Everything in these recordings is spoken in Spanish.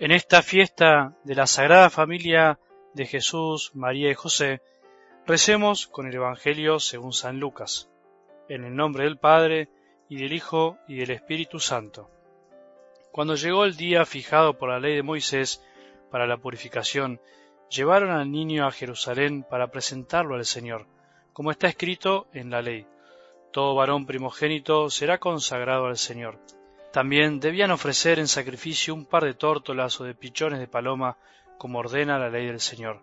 En esta fiesta de la Sagrada Familia de Jesús, María y José, recemos con el Evangelio según San Lucas, en el nombre del Padre, y del Hijo, y del Espíritu Santo. Cuando llegó el día fijado por la ley de Moisés para la purificación, llevaron al niño a Jerusalén para presentarlo al Señor, como está escrito en la ley. Todo varón primogénito será consagrado al Señor también debían ofrecer en sacrificio un par de tórtolas o de pichones de paloma, como ordena la ley del Señor.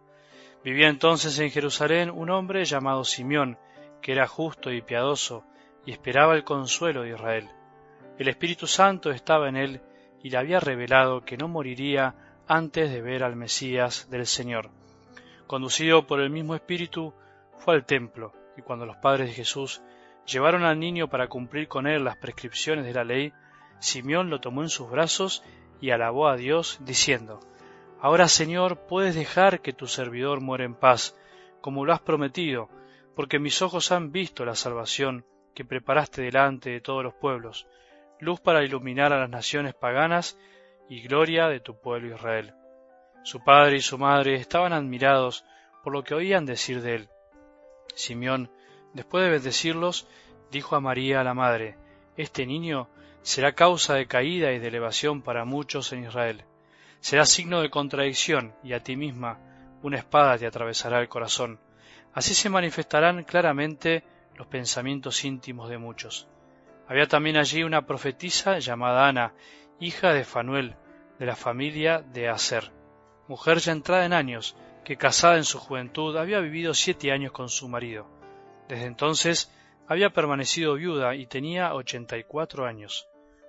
Vivía entonces en Jerusalén un hombre llamado Simeón, que era justo y piadoso, y esperaba el consuelo de Israel. El Espíritu Santo estaba en él, y le había revelado que no moriría antes de ver al Mesías del Señor. Conducido por el mismo Espíritu, fue al templo, y cuando los padres de Jesús llevaron al niño para cumplir con él las prescripciones de la ley, Simeón lo tomó en sus brazos y alabó a Dios, diciendo, Ahora, Señor, puedes dejar que tu servidor muera en paz, como lo has prometido, porque mis ojos han visto la salvación que preparaste delante de todos los pueblos, luz para iluminar a las naciones paganas y gloria de tu pueblo Israel. Su padre y su madre estaban admirados por lo que oían decir de él. Simeón, después de bendecirlos, dijo a María la madre, Este niño será causa de caída y de elevación para muchos en Israel. Será signo de contradicción y a ti misma una espada te atravesará el corazón. Así se manifestarán claramente los pensamientos íntimos de muchos. Había también allí una profetisa llamada Ana, hija de Fanuel, de la familia de Aser, mujer ya entrada en años, que casada en su juventud había vivido siete años con su marido. Desde entonces había permanecido viuda y tenía ochenta y cuatro años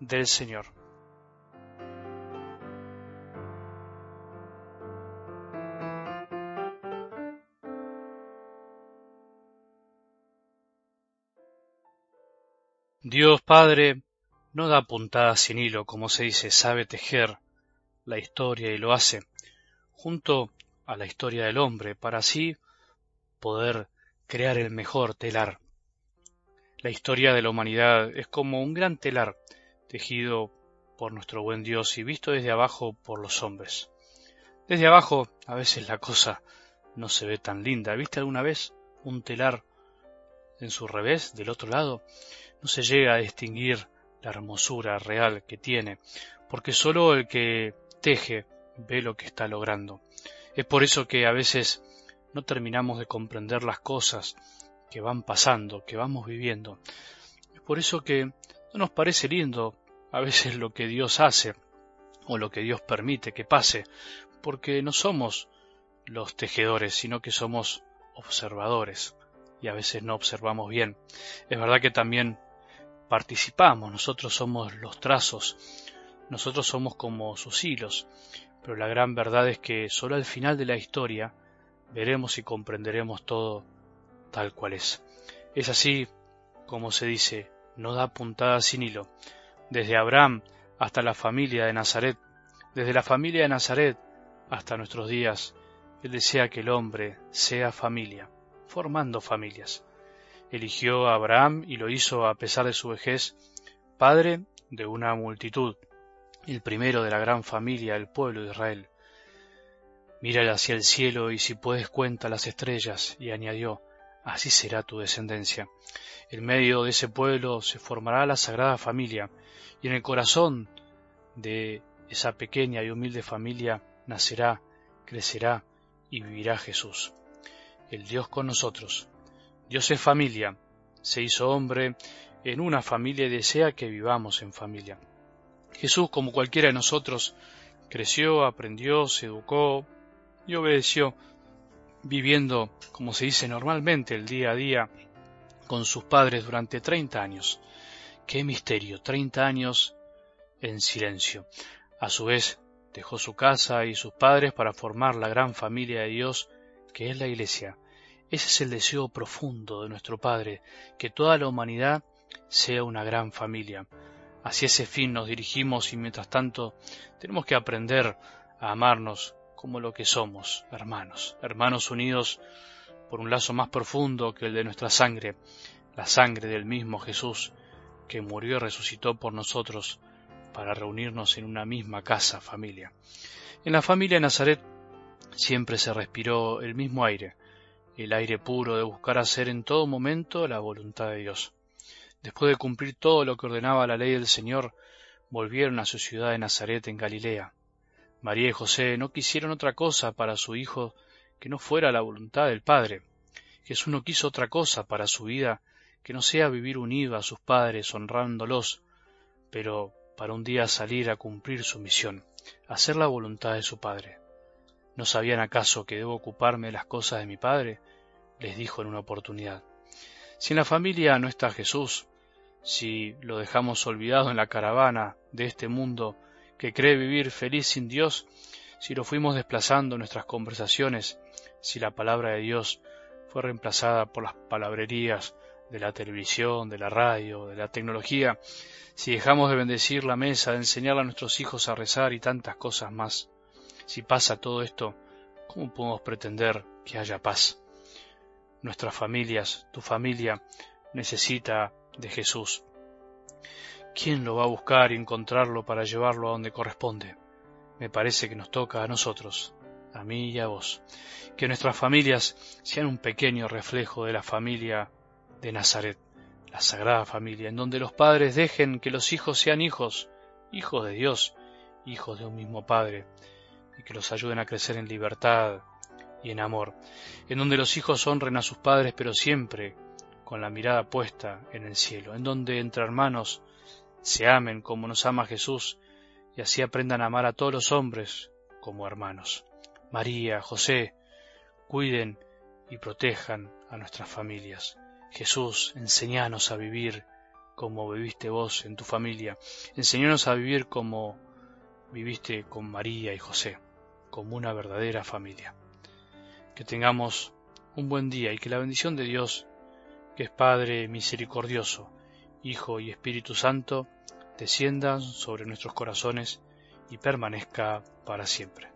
del Señor. Dios Padre no da puntadas sin hilo, como se dice, sabe tejer la historia y lo hace junto a la historia del hombre para así poder crear el mejor telar. La historia de la humanidad es como un gran telar tejido por nuestro buen Dios y visto desde abajo por los hombres. Desde abajo a veces la cosa no se ve tan linda. ¿Viste alguna vez un telar en su revés, del otro lado? No se llega a distinguir la hermosura real que tiene, porque solo el que teje ve lo que está logrando. Es por eso que a veces no terminamos de comprender las cosas que van pasando, que vamos viviendo. Es por eso que no nos parece lindo a veces lo que Dios hace o lo que Dios permite que pase, porque no somos los tejedores, sino que somos observadores y a veces no observamos bien. Es verdad que también participamos, nosotros somos los trazos, nosotros somos como sus hilos, pero la gran verdad es que solo al final de la historia veremos y comprenderemos todo tal cual es. Es así como se dice, no da puntada sin hilo desde Abraham hasta la familia de Nazaret, desde la familia de Nazaret hasta nuestros días, Él desea que el hombre sea familia, formando familias. Eligió a Abraham y lo hizo a pesar de su vejez, padre de una multitud, el primero de la gran familia del pueblo de Israel. Mira hacia el cielo y si puedes cuenta las estrellas, y añadió, así será tu descendencia. En medio de ese pueblo se formará la sagrada familia, y en el corazón de esa pequeña y humilde familia nacerá, crecerá y vivirá Jesús, el Dios con nosotros. Dios es familia, se hizo hombre en una familia y desea que vivamos en familia. Jesús, como cualquiera de nosotros, creció, aprendió, se educó y obedeció, viviendo, como se dice normalmente, el día a día con sus padres durante treinta años. Qué misterio, treinta años en silencio. A su vez, dejó su casa y sus padres para formar la gran familia de Dios que es la Iglesia. Ese es el deseo profundo de nuestro Padre, que toda la humanidad sea una gran familia. Hacia ese fin nos dirigimos y mientras tanto tenemos que aprender a amarnos como lo que somos, hermanos, hermanos unidos por un lazo más profundo que el de nuestra sangre, la sangre del mismo Jesús, que murió y resucitó por nosotros para reunirnos en una misma casa, familia. En la familia de Nazaret siempre se respiró el mismo aire, el aire puro de buscar hacer en todo momento la voluntad de Dios. Después de cumplir todo lo que ordenaba la ley del Señor, volvieron a su ciudad de Nazaret en Galilea. María y José no quisieron otra cosa para su hijo que no fuera la voluntad del Padre. Jesús no quiso otra cosa para su vida que no sea vivir unido a sus padres honrándolos, pero para un día salir a cumplir su misión, hacer la voluntad de su Padre. ¿No sabían acaso que debo ocuparme de las cosas de mi Padre? les dijo en una oportunidad. Si en la familia no está Jesús, si lo dejamos olvidado en la caravana de este mundo que cree vivir feliz sin Dios, si lo fuimos desplazando en nuestras conversaciones, si la palabra de Dios fue reemplazada por las palabrerías de la televisión, de la radio, de la tecnología, si dejamos de bendecir la mesa, de enseñarle a nuestros hijos a rezar y tantas cosas más, si pasa todo esto, ¿cómo podemos pretender que haya paz? Nuestras familias, tu familia, necesita de Jesús. ¿Quién lo va a buscar y encontrarlo para llevarlo a donde corresponde? Me parece que nos toca a nosotros, a mí y a vos. Que nuestras familias sean un pequeño reflejo de la familia de Nazaret, la sagrada familia, en donde los padres dejen que los hijos sean hijos, hijos de Dios, hijos de un mismo Padre, y que los ayuden a crecer en libertad y en amor, en donde los hijos honren a sus padres, pero siempre con la mirada puesta en el cielo, en donde entre hermanos se amen como nos ama Jesús y así aprendan a amar a todos los hombres como hermanos. María, José, cuiden y protejan a nuestras familias. Jesús, enseñanos a vivir como viviste vos en tu familia. Enseñanos a vivir como viviste con María y José como una verdadera familia. Que tengamos un buen día y que la bendición de Dios, que es Padre misericordioso, Hijo y Espíritu Santo, desciendan sobre nuestros corazones y permanezca para siempre.